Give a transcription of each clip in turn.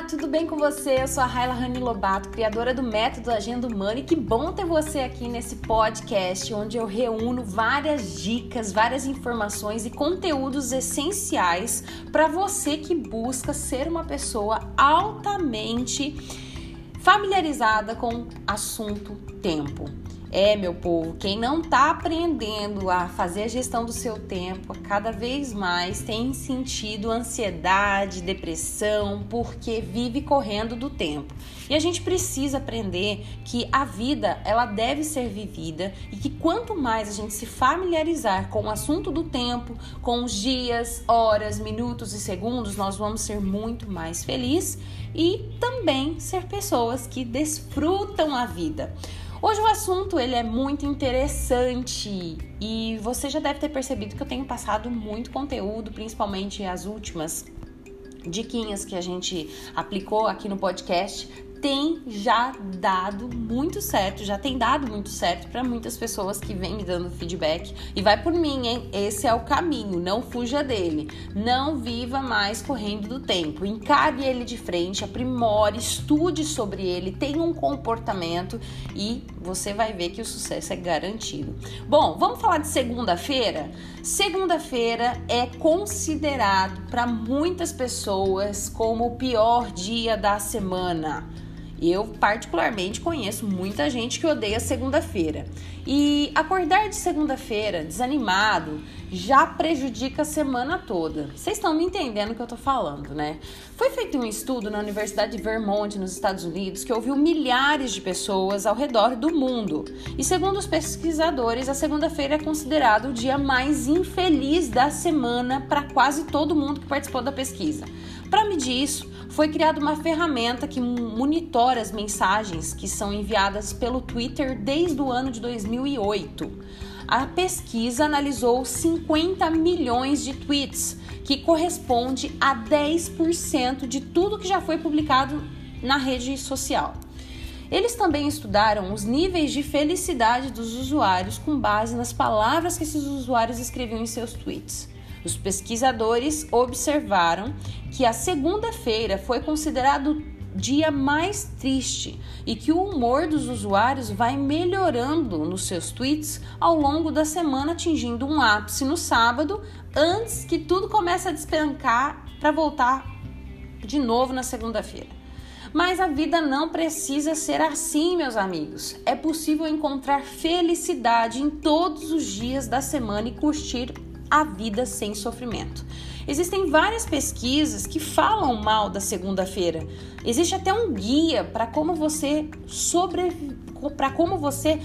Olá, tudo bem com você? Eu sou a Raila Rani Lobato, criadora do Método Agenda Humana e que bom ter você aqui nesse podcast onde eu reúno várias dicas, várias informações e conteúdos essenciais para você que busca ser uma pessoa altamente familiarizada com assunto tempo. É, meu povo, quem não está aprendendo a fazer a gestão do seu tempo, cada vez mais tem sentido ansiedade, depressão, porque vive correndo do tempo. E a gente precisa aprender que a vida, ela deve ser vivida e que quanto mais a gente se familiarizar com o assunto do tempo, com os dias, horas, minutos e segundos, nós vamos ser muito mais felizes e também ser pessoas que desfrutam a vida. Hoje o assunto ele é muito interessante. E você já deve ter percebido que eu tenho passado muito conteúdo, principalmente as últimas diquinhas que a gente aplicou aqui no podcast tem já dado muito certo, já tem dado muito certo para muitas pessoas que vêm me dando feedback. E vai por mim, hein? Esse é o caminho, não fuja dele. Não viva mais correndo do tempo. Encare ele de frente, aprimore, estude sobre ele, tenha um comportamento e você vai ver que o sucesso é garantido. Bom, vamos falar de segunda-feira? Segunda-feira é considerado para muitas pessoas como o pior dia da semana. Eu, particularmente, conheço muita gente que odeia segunda-feira. E acordar de segunda-feira desanimado já prejudica a semana toda. Vocês estão me entendendo o que eu tô falando, né? Foi feito um estudo na Universidade de Vermont, nos Estados Unidos, que ouviu milhares de pessoas ao redor do mundo. E segundo os pesquisadores, a segunda-feira é considerado o dia mais infeliz da semana para quase todo mundo que participou da pesquisa. Para medir isso, foi criada uma ferramenta que monitora as mensagens que são enviadas pelo Twitter desde o ano de 2008. A pesquisa analisou 50 milhões de tweets, que corresponde a 10% de tudo que já foi publicado na rede social. Eles também estudaram os níveis de felicidade dos usuários com base nas palavras que esses usuários escreviam em seus tweets. Os pesquisadores observaram que a segunda-feira foi considerado dia mais triste e que o humor dos usuários vai melhorando nos seus tweets ao longo da semana, atingindo um ápice no sábado, antes que tudo comece a despencar para voltar de novo na segunda-feira. Mas a vida não precisa ser assim, meus amigos. É possível encontrar felicidade em todos os dias da semana e curtir a vida sem sofrimento. Existem várias pesquisas que falam mal da segunda-feira. Existe até um guia para como você para como você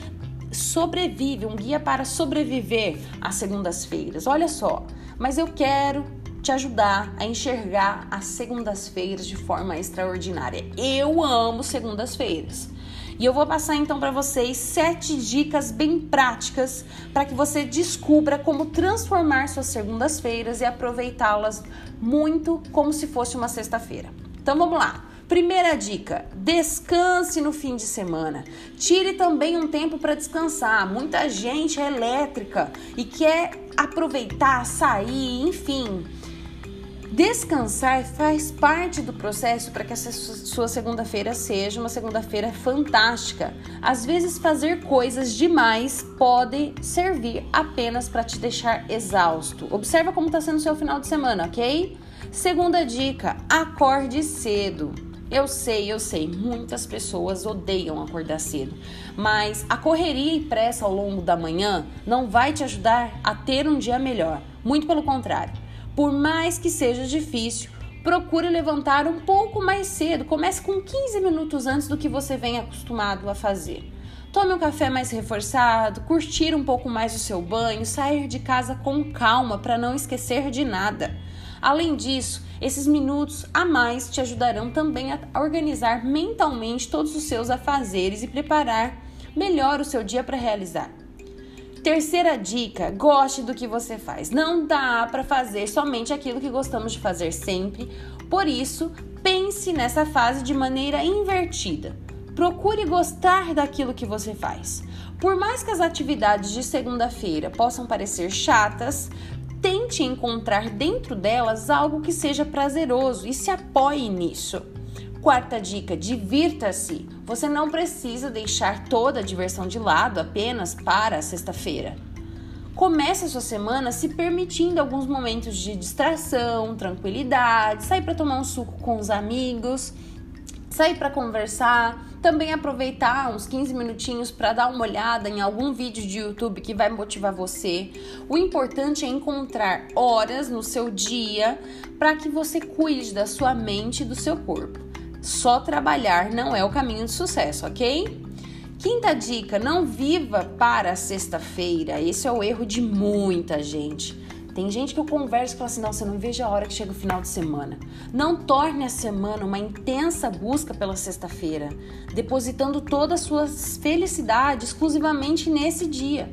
sobrevive, um guia para sobreviver às segundas-feiras. Olha só, mas eu quero te ajudar a enxergar as segundas-feiras de forma extraordinária. Eu amo segundas-feiras. E eu vou passar então para vocês sete dicas bem práticas para que você descubra como transformar suas segundas-feiras e aproveitá-las muito como se fosse uma sexta-feira. Então vamos lá. Primeira dica: descanse no fim de semana. Tire também um tempo para descansar. Muita gente é elétrica e quer aproveitar, sair, enfim. Descansar faz parte do processo para que essa sua segunda-feira seja uma segunda-feira fantástica. Às vezes, fazer coisas demais pode servir apenas para te deixar exausto. Observa como está sendo o seu final de semana, ok? Segunda dica: acorde cedo. Eu sei, eu sei, muitas pessoas odeiam acordar cedo, mas a correria e pressa ao longo da manhã não vai te ajudar a ter um dia melhor. Muito pelo contrário. Por mais que seja difícil, procure levantar um pouco mais cedo. Comece com 15 minutos antes do que você vem acostumado a fazer. Tome um café mais reforçado, curtir um pouco mais o seu banho, sair de casa com calma para não esquecer de nada. Além disso, esses minutos a mais te ajudarão também a organizar mentalmente todos os seus afazeres e preparar melhor o seu dia para realizar. Terceira dica: goste do que você faz. Não dá para fazer somente aquilo que gostamos de fazer sempre. Por isso, pense nessa fase de maneira invertida. Procure gostar daquilo que você faz. Por mais que as atividades de segunda-feira possam parecer chatas, tente encontrar dentro delas algo que seja prazeroso e se apoie nisso. Quarta dica: divirta-se. Você não precisa deixar toda a diversão de lado apenas para sexta-feira. Comece a sua semana se permitindo alguns momentos de distração, tranquilidade, sair para tomar um suco com os amigos, sair para conversar, também aproveitar uns 15 minutinhos para dar uma olhada em algum vídeo de YouTube que vai motivar você. O importante é encontrar horas no seu dia para que você cuide da sua mente e do seu corpo. Só trabalhar não é o caminho de sucesso, ok? Quinta dica: não viva para sexta-feira. Esse é o erro de muita gente. Tem gente que eu converso e fala assim: não, você não veja a hora que chega o final de semana. Não torne a semana uma intensa busca pela sexta-feira, depositando toda a sua felicidade exclusivamente nesse dia.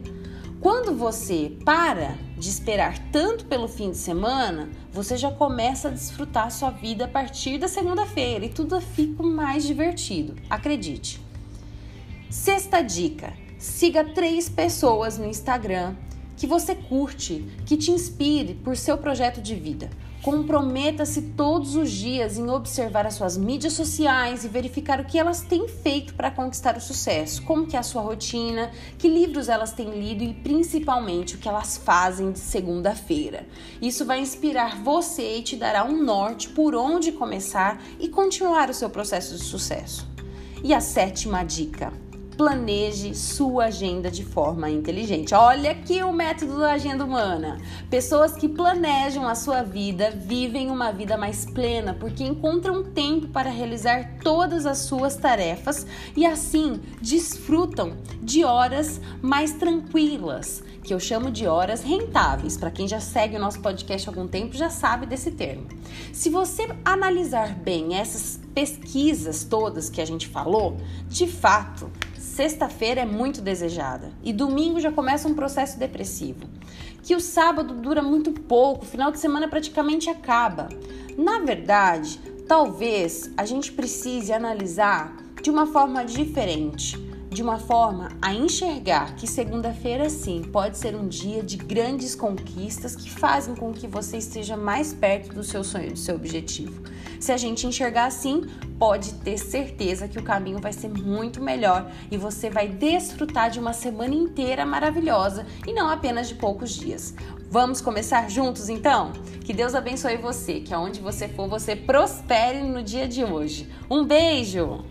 Quando você para de esperar tanto pelo fim de semana, você já começa a desfrutar sua vida a partir da segunda-feira e tudo fica mais divertido. Acredite. Sexta dica: siga três pessoas no Instagram que você curte, que te inspire por seu projeto de vida. Comprometa-se todos os dias em observar as suas mídias sociais e verificar o que elas têm feito para conquistar o sucesso, como que é a sua rotina, que livros elas têm lido e principalmente o que elas fazem de segunda-feira. Isso vai inspirar você e te dará um norte por onde começar e continuar o seu processo de sucesso. E a sétima dica: planeje sua agenda de forma inteligente. Olha aqui o método da agenda humana. Pessoas que planejam a sua vida vivem uma vida mais plena porque encontram tempo para realizar todas as suas tarefas e assim desfrutam de horas mais tranquilas, que eu chamo de horas rentáveis. Para quem já segue o nosso podcast há algum tempo já sabe desse termo. Se você analisar bem essas pesquisas todas que a gente falou, de fato, sexta-feira é muito desejada e domingo já começa um processo depressivo. Que o sábado dura muito pouco, o final de semana praticamente acaba. Na verdade, talvez a gente precise analisar de uma forma diferente de uma forma a enxergar que segunda-feira sim pode ser um dia de grandes conquistas que fazem com que você esteja mais perto do seu sonho, do seu objetivo. Se a gente enxergar assim, pode ter certeza que o caminho vai ser muito melhor e você vai desfrutar de uma semana inteira maravilhosa e não apenas de poucos dias. Vamos começar juntos então? Que Deus abençoe você, que aonde você for, você prospere no dia de hoje. Um beijo!